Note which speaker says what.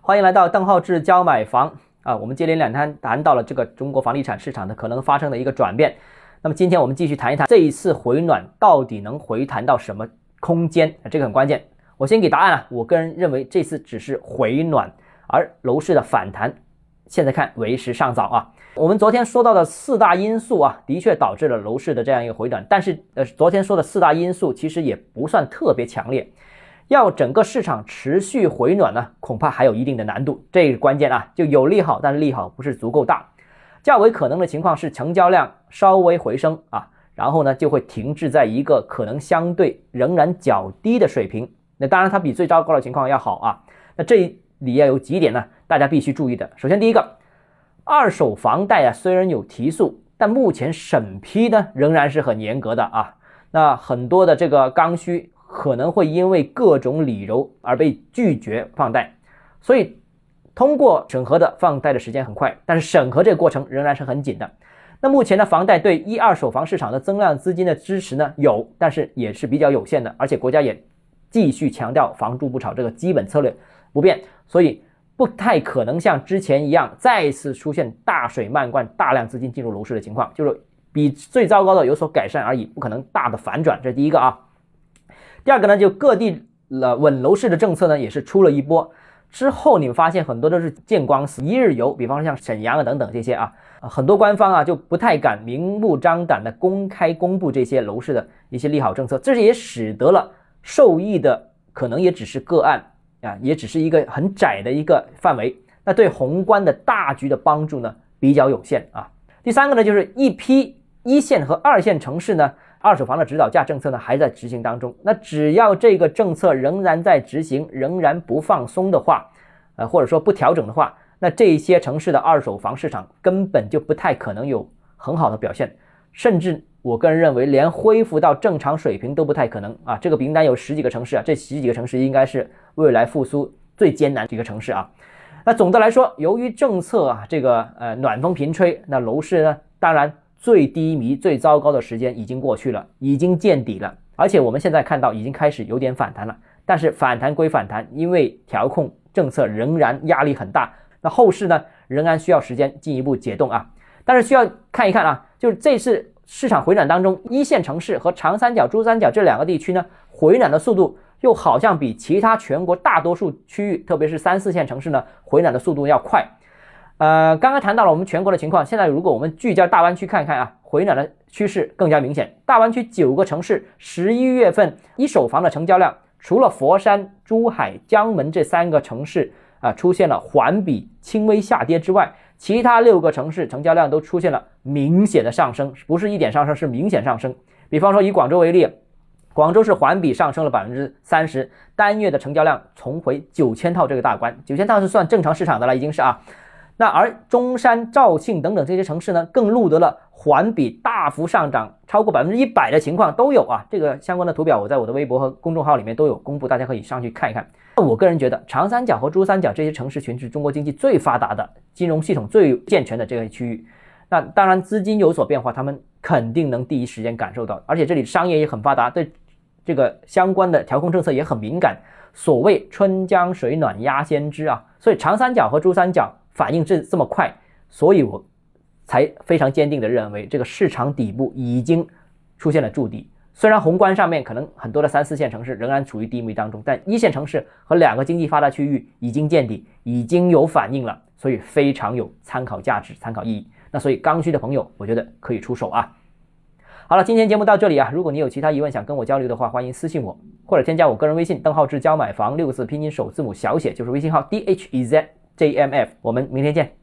Speaker 1: 欢迎来到邓浩志教买房啊！我们接连两天谈到了这个中国房地产市场的可能发生的一个转变。那么今天我们继续谈一谈这一次回暖到底能回弹到什么空间啊？这个很关键。我先给答案啊！我个人认为这次只是回暖，而楼市的反弹现在看为时尚早啊。我们昨天说到的四大因素啊，的确导致了楼市的这样一个回暖，但是呃，昨天说的四大因素其实也不算特别强烈。要整个市场持续回暖呢，恐怕还有一定的难度。这个关键啊，就有利好，但是利好不是足够大。较为可能的情况是成交量稍微回升啊，然后呢就会停滞在一个可能相对仍然较低的水平。那当然它比最糟糕的情况要好啊。那这里要有几点呢，大家必须注意的。首先第一个，二手房贷啊虽然有提速，但目前审批呢仍然是很严格的啊。那很多的这个刚需。可能会因为各种理由而被拒绝放贷，所以通过审核的放贷的时间很快，但是审核这个过程仍然是很紧的。那目前的房贷对一二手房市场的增量资金的支持呢有，但是也是比较有限的，而且国家也继续强调房住不炒这个基本策略不变，所以不太可能像之前一样再次出现大水漫灌、大量资金进入楼市的情况，就是比最糟糕的有所改善而已，不可能大的反转。这是第一个啊。第二个呢，就各地了稳楼市的政策呢，也是出了一波之后，你们发现很多都是见光死，一日游，比方说像沈阳啊等等这些啊，很多官方啊就不太敢明目张胆的公开公布这些楼市的一些利好政策，这是也使得了受益的可能也只是个案啊，也只是一个很窄的一个范围，那对宏观的大局的帮助呢比较有限啊。第三个呢，就是一批一线和二线城市呢。二手房的指导价政策呢还在执行当中，那只要这个政策仍然在执行，仍然不放松的话，呃或者说不调整的话，那这些城市的二手房市场根本就不太可能有很好的表现，甚至我个人认为连恢复到正常水平都不太可能啊！这个名单有十几个城市啊，这十几个城市应该是未来复苏最艰难几个城市啊。那总的来说，由于政策啊这个呃暖风频吹，那楼市呢当然。最低迷、最糟糕的时间已经过去了，已经见底了，而且我们现在看到已经开始有点反弹了。但是反弹归反弹，因为调控政策仍然压力很大，那后市呢仍然需要时间进一步解冻啊。但是需要看一看啊，就是这次市场回暖当中，一线城市和长三角、珠三角这两个地区呢，回暖的速度又好像比其他全国大多数区域，特别是三四线城市呢，回暖的速度要快。呃，刚刚谈到了我们全国的情况，现在如果我们聚焦大湾区看一看啊，回暖的趋势更加明显。大湾区九个城市十一月份一手房的成交量，除了佛山、珠海、江门这三个城市啊出现了环比轻微下跌之外，其他六个城市成交量都出现了明显的上升，不是一点上升，是明显上升。比方说以广州为例，广州是环比上升了百分之三十，单月的成交量重回九千套这个大关，九千套是算正常市场的了，已经是啊。那而中山、肇庆等等这些城市呢，更录得了环比大幅上涨超过百分之一百的情况都有啊。这个相关的图表我在我的微博和公众号里面都有公布，大家可以上去看一看。那我个人觉得，长三角和珠三角这些城市群是中国经济最发达的、金融系统最健全的这个区域。那当然资金有所变化，他们肯定能第一时间感受到，而且这里商业也很发达，对这个相关的调控政策也很敏感。所谓春江水暖鸭先知啊，所以长三角和珠三角。反应这这么快，所以我才非常坚定地认为这个市场底部已经出现了筑底。虽然宏观上面可能很多的三四线城市仍然处于低迷当中，但一线城市和两个经济发达区域已经见底，已经有反应了，所以非常有参考价值、参考意义。那所以刚需的朋友，我觉得可以出手啊。好了，今天节目到这里啊，如果你有其他疑问想跟我交流的话，欢迎私信我或者添加我个人微信：邓浩志教买房六个字拼音首字母小写，就是微信号 d h e z。JMF，我们明天见。